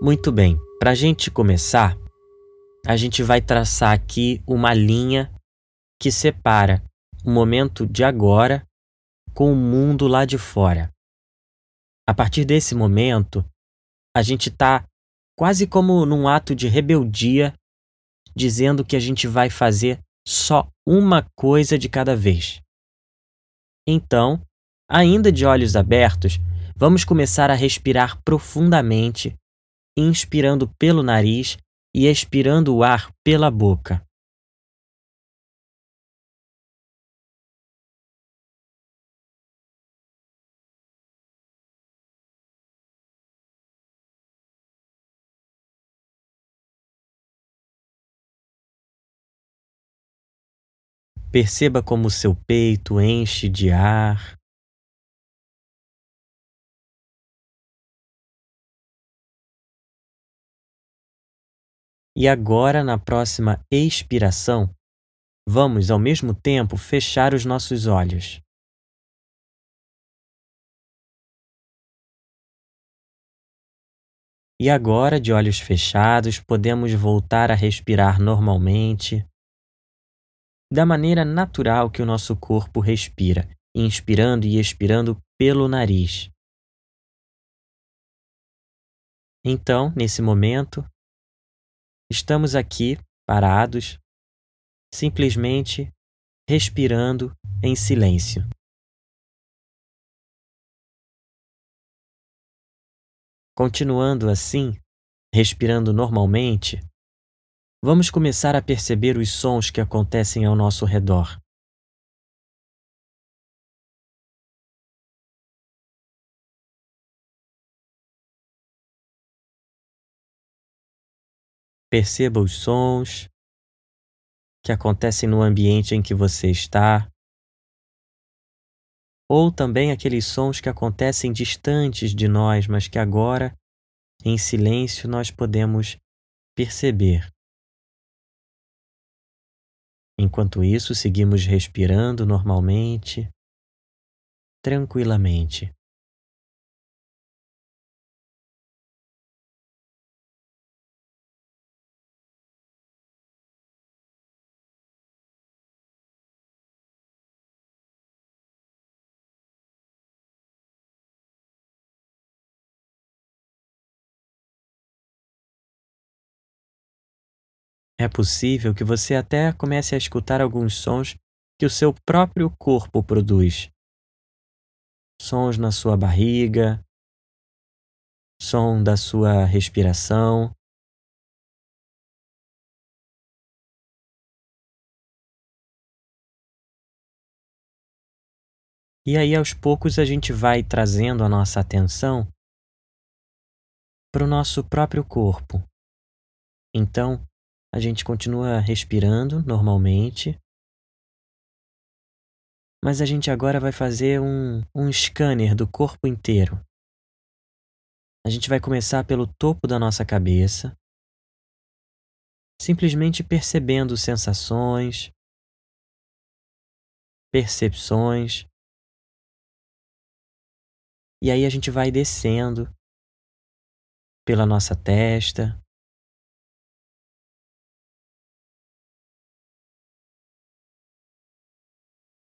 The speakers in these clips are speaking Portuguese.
Muito bem, para a gente começar, a gente vai traçar aqui uma linha que separa o momento de agora com o mundo lá de fora. A partir desse momento, a gente está quase como num ato de rebeldia, dizendo que a gente vai fazer só uma coisa de cada vez. Então, ainda de olhos abertos, vamos começar a respirar profundamente, inspirando pelo nariz e expirando o ar pela boca. Perceba como seu peito enche de ar. E agora, na próxima expiração, vamos ao mesmo tempo fechar os nossos olhos. E agora, de olhos fechados, podemos voltar a respirar normalmente da maneira natural que o nosso corpo respira, inspirando e expirando pelo nariz. Então, nesse momento, estamos aqui parados, simplesmente respirando em silêncio. Continuando assim, respirando normalmente, vamos começar a perceber os sons que acontecem ao nosso redor. Perceba os sons que acontecem no ambiente em que você está, ou também aqueles sons que acontecem distantes de nós, mas que agora, em silêncio, nós podemos perceber. Enquanto isso, seguimos respirando normalmente, tranquilamente. É possível que você até comece a escutar alguns sons que o seu próprio corpo produz. Sons na sua barriga, som da sua respiração. E aí, aos poucos, a gente vai trazendo a nossa atenção para o nosso próprio corpo. Então, a gente continua respirando normalmente, mas a gente agora vai fazer um, um scanner do corpo inteiro. A gente vai começar pelo topo da nossa cabeça, simplesmente percebendo sensações, percepções. E aí a gente vai descendo pela nossa testa,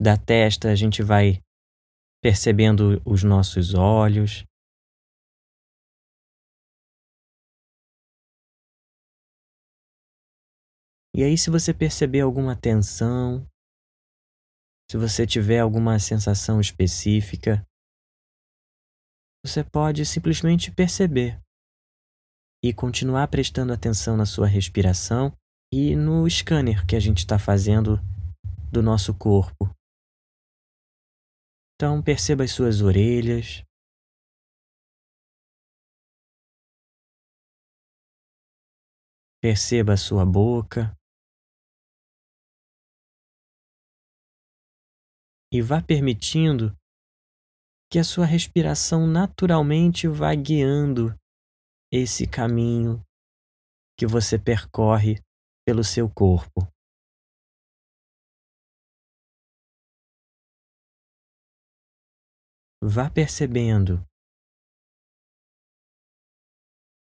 da testa a gente vai percebendo os nossos olhos. E aí, se você perceber alguma tensão, se você tiver alguma sensação específica, você pode simplesmente perceber e continuar prestando atenção na sua respiração e no scanner que a gente está fazendo do nosso corpo. Então perceba as suas orelhas. Perceba a sua boca. E vá permitindo que a sua respiração naturalmente vá guiando esse caminho que você percorre pelo seu corpo. Vá percebendo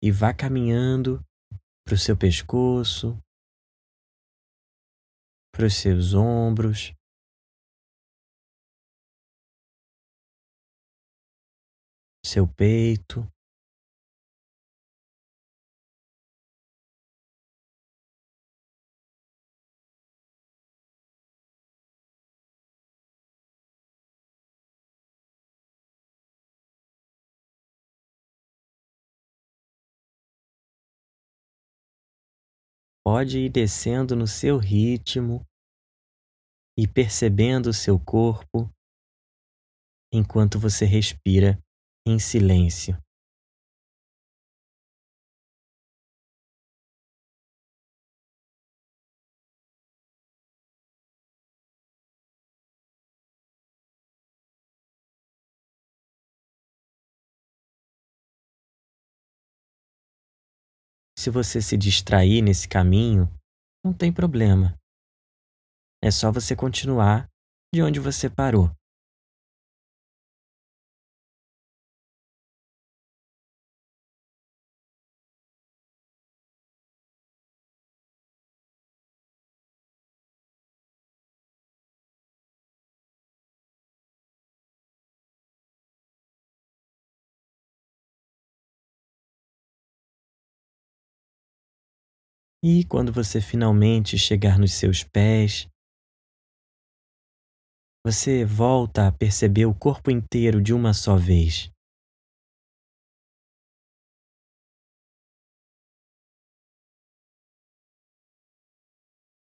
e vá caminhando para o seu pescoço, para os seus ombros. Seu peito, Pode ir descendo no seu ritmo e percebendo o seu corpo enquanto você respira em silêncio. Se você se distrair nesse caminho, não tem problema. É só você continuar de onde você parou. E quando você finalmente chegar nos seus pés, você volta a perceber o corpo inteiro de uma só vez.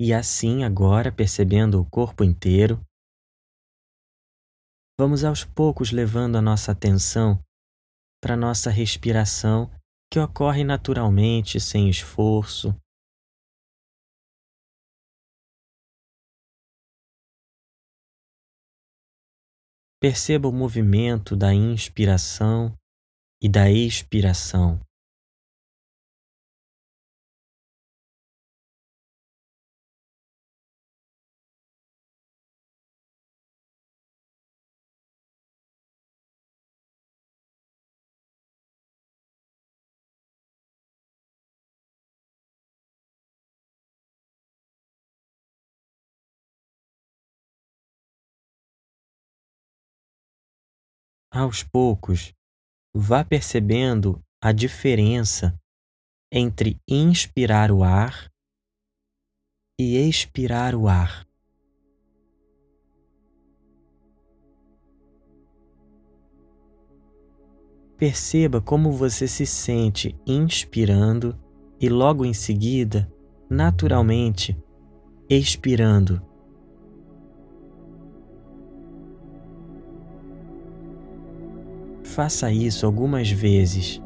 E assim, agora, percebendo o corpo inteiro, vamos aos poucos levando a nossa atenção para nossa respiração que ocorre naturalmente, sem esforço, Perceba o movimento da inspiração e da expiração. Aos poucos, vá percebendo a diferença entre inspirar o ar e expirar o ar. Perceba como você se sente inspirando e logo em seguida, naturalmente, expirando. Faça isso algumas vezes.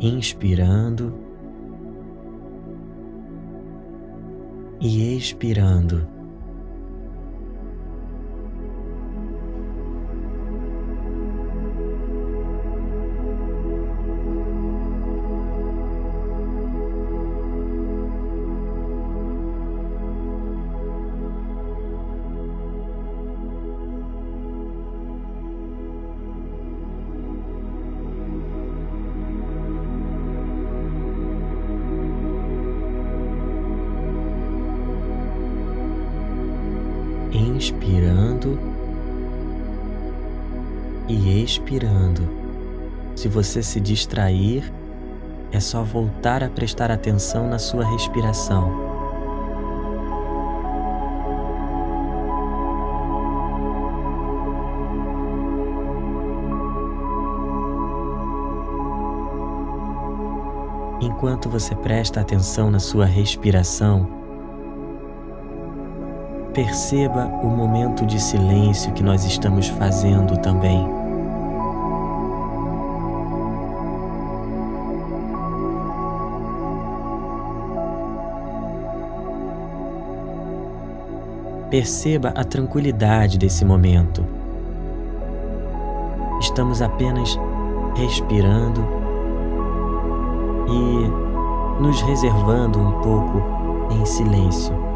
Inspirando e expirando. Inspirando e expirando. Se você se distrair, é só voltar a prestar atenção na sua respiração. Enquanto você presta atenção na sua respiração, Perceba o momento de silêncio que nós estamos fazendo também. Perceba a tranquilidade desse momento. Estamos apenas respirando e nos reservando um pouco em silêncio.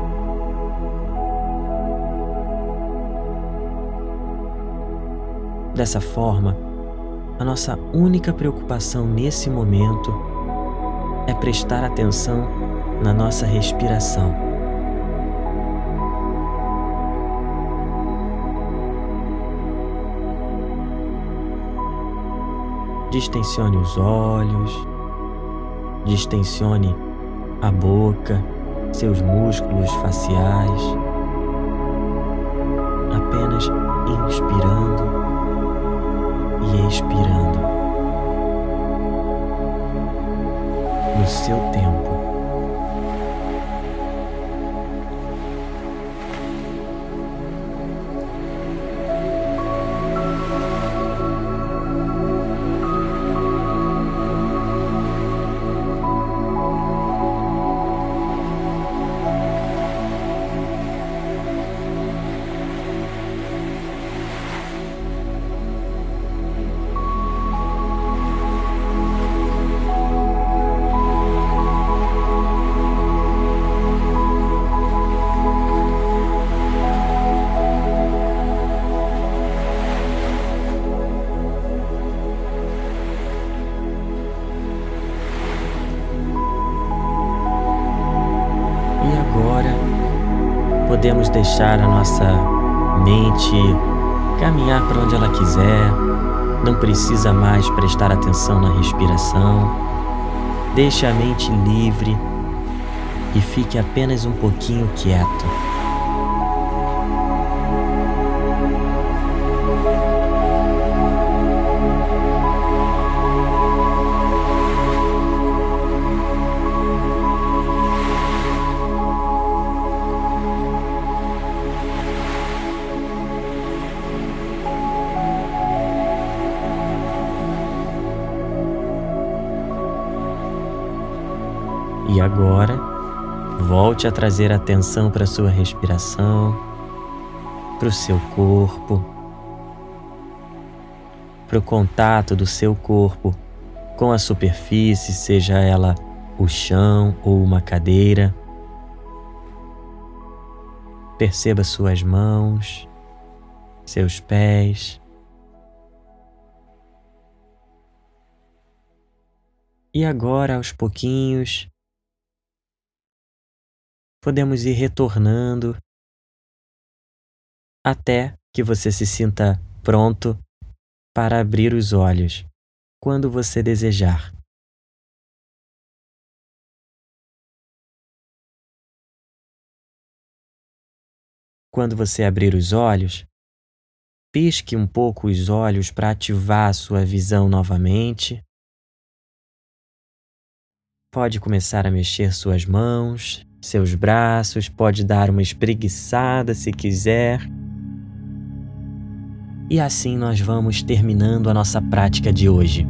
Dessa forma, A nossa única preocupação nesse momento é prestar atenção na nossa respiração. Distensione os olhos, distensione a boca, seus músculos faciais, apenas inspirando e expirando no seu tempo. Podemos deixar a nossa mente caminhar para onde ela quiser, não precisa mais prestar atenção na respiração. Deixe a mente livre e fique apenas um pouquinho quieto. Agora, volte a trazer atenção para a sua respiração, para o seu corpo, para o contato do seu corpo com a superfície, seja ela o chão ou uma cadeira. Perceba suas mãos, seus pés. E agora, aos pouquinhos, podemos ir retornando até que você se sinta pronto para abrir os olhos quando você desejar. Quando você abrir os olhos, pisque um pouco os olhos para ativar a sua visão novamente. Pode começar a mexer suas mãos, seus braços, pode dar uma espreguiçada se quiser. E assim nós vamos terminando a nossa prática de hoje.